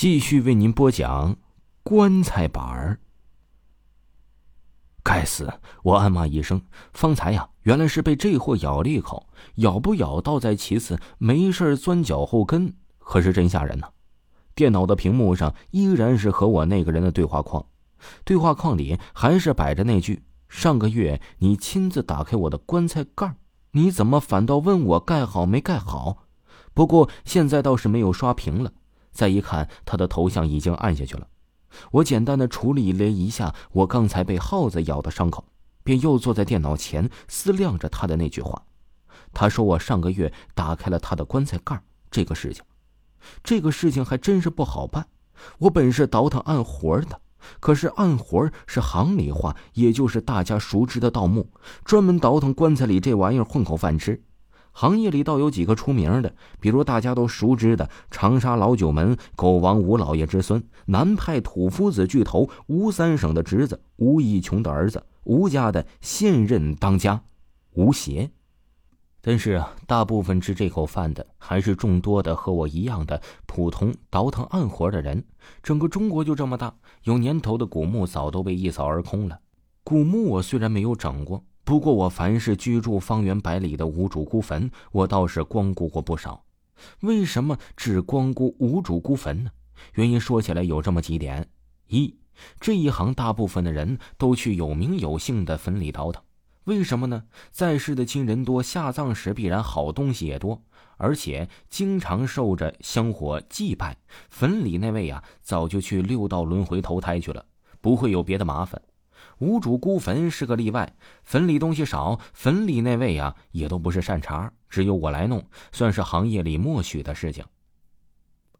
继续为您播讲棺材板儿。该死！我暗骂一声。方才呀，原来是被这货咬了一口，咬不咬倒在其次，没事钻脚后跟，可是真吓人呐！电脑的屏幕上依然是和我那个人的对话框，对话框里还是摆着那句：“上个月你亲自打开我的棺材盖你怎么反倒问我盖好没盖好？”不过现在倒是没有刷屏了。再一看，他的头像已经暗下去了。我简单的处理了一下我刚才被耗子咬的伤口，便又坐在电脑前思量着他的那句话。他说我上个月打开了他的棺材盖这个事情，这个事情还真是不好办。我本是倒腾暗活的，可是暗活是行里话，也就是大家熟知的盗墓，专门倒腾棺材里这玩意儿混口饭吃。行业里倒有几个出名的，比如大家都熟知的长沙老九门狗王吴老爷之孙，南派土夫子巨头吴三省的侄子吴义琼的儿子，吴家的现任当家吴邪。但是啊，大部分吃这口饭的还是众多的和我一样的普通倒腾暗活的人。整个中国就这么大，有年头的古墓早都被一扫而空了。古墓我虽然没有整过。不过，我凡是居住方圆百里的无主孤坟，我倒是光顾过不少。为什么只光顾无主孤坟呢？原因说起来有这么几点：一，这一行大部分的人都去有名有姓的坟里倒腾。为什么呢？在世的亲人多，下葬时必然好东西也多，而且经常受着香火祭拜。坟里那位啊，早就去六道轮回投胎去了，不会有别的麻烦。无主孤坟是个例外，坟里东西少，坟里那位啊也都不是善茬，只有我来弄，算是行业里默许的事情。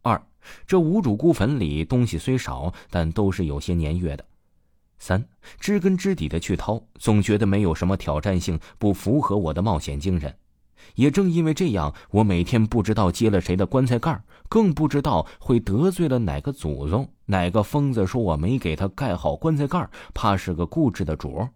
二，这无主孤坟里东西虽少，但都是有些年月的。三，知根知底的去掏，总觉得没有什么挑战性，不符合我的冒险精神。也正因为这样，我每天不知道接了谁的棺材盖更不知道会得罪了哪个祖宗。哪个疯子说我没给他盖好棺材盖怕是个固执的主儿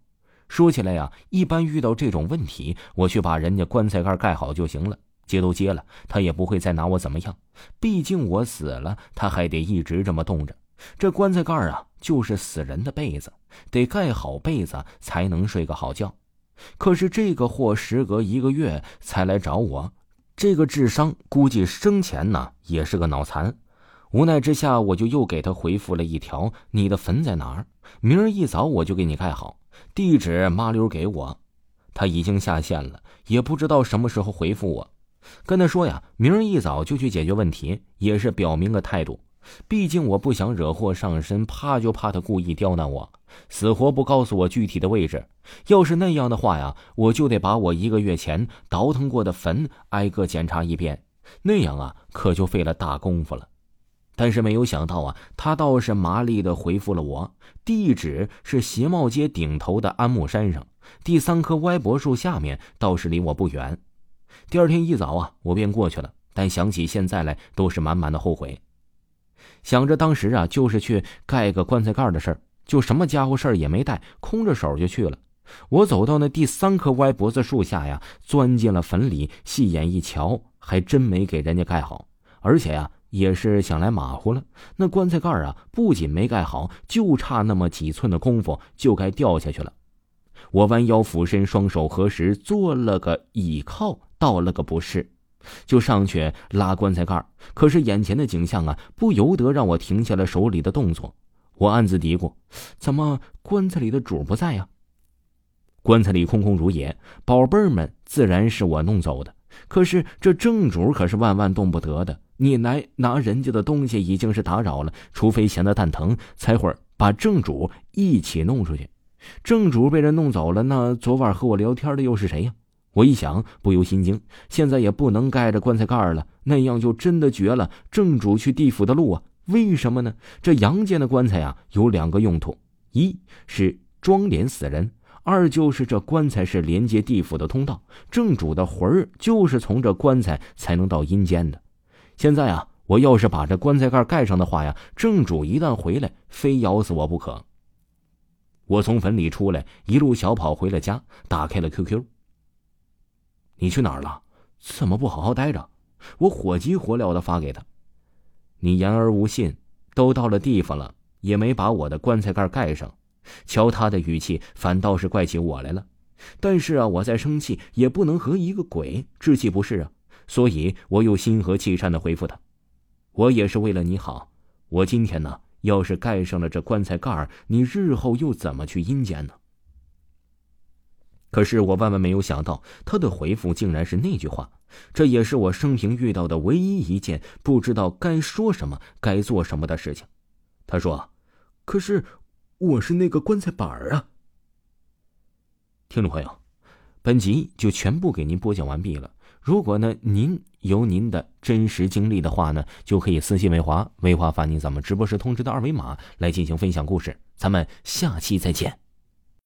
说起来呀，一般遇到这种问题，我去把人家棺材盖盖好就行了。接都接了，他也不会再拿我怎么样。毕竟我死了，他还得一直这么冻着。这棺材盖啊，就是死人的被子，得盖好被子才能睡个好觉。可是这个货时隔一个月才来找我，这个智商估计生前呢也是个脑残。无奈之下，我就又给他回复了一条：“你的坟在哪儿？明儿一早我就给你盖好，地址麻溜给我。”他已经下线了，也不知道什么时候回复我。跟他说呀，明儿一早就去解决问题，也是表明个态度。毕竟我不想惹祸上身，怕就怕他故意刁难我，死活不告诉我具体的位置。要是那样的话呀，我就得把我一个月前倒腾过的坟挨个检查一遍，那样啊，可就费了大功夫了。但是没有想到啊，他倒是麻利的回复了我，地址是鞋帽街顶头的安木山上第三棵歪脖树下面，倒是离我不远。第二天一早啊，我便过去了，但想起现在来，都是满满的后悔。想着当时啊，就是去盖个棺材盖的事儿，就什么家伙事儿也没带，空着手就去了。我走到那第三棵歪脖子树下呀，钻进了坟里，细眼一瞧，还真没给人家盖好，而且呀，也是想来马虎了。那棺材盖啊，不仅没盖好，就差那么几寸的功夫，就该掉下去了。我弯腰俯身，双手合十，做了个倚靠，倒了个不是。就上去拉棺材盖可是眼前的景象啊，不由得让我停下了手里的动作。我暗自嘀咕：怎么棺材里的主不在呀？棺材里空空如也，宝贝儿们自然是我弄走的。可是这正主可是万万动不得的，你来拿人家的东西已经是打扰了，除非闲得蛋疼，才会把正主一起弄出去。正主被人弄走了，那昨晚和我聊天的又是谁呀？我一想，不由心惊。现在也不能盖着棺材盖了，那样就真的绝了正主去地府的路啊！为什么呢？这阳间的棺材啊，有两个用途：一是装殓死人，二就是这棺材是连接地府的通道，正主的魂儿就是从这棺材才能到阴间的。现在啊，我要是把这棺材盖盖上的话呀，正主一旦回来，非咬死我不可。我从坟里出来，一路小跑回了家，打开了 QQ。你去哪儿了？怎么不好好待着？我火急火燎的发给他。你言而无信，都到了地方了，也没把我的棺材盖盖上。瞧他的语气，反倒是怪起我来了。但是啊，我再生气也不能和一个鬼置气不是啊，所以我又心和气善的回复他：“我也是为了你好。我今天呢，要是盖上了这棺材盖你日后又怎么去阴间呢？”可是我万万没有想到，他的回复竟然是那句话。这也是我生平遇到的唯一一件不知道该说什么、该做什么的事情。他说：“可是我是那个棺材板儿啊。”听众朋友，本集就全部给您播讲完毕了。如果呢您有您的真实经历的话呢，就可以私信魏华，魏华发您咱们直播时通知的二维码来进行分享故事。咱们下期再见。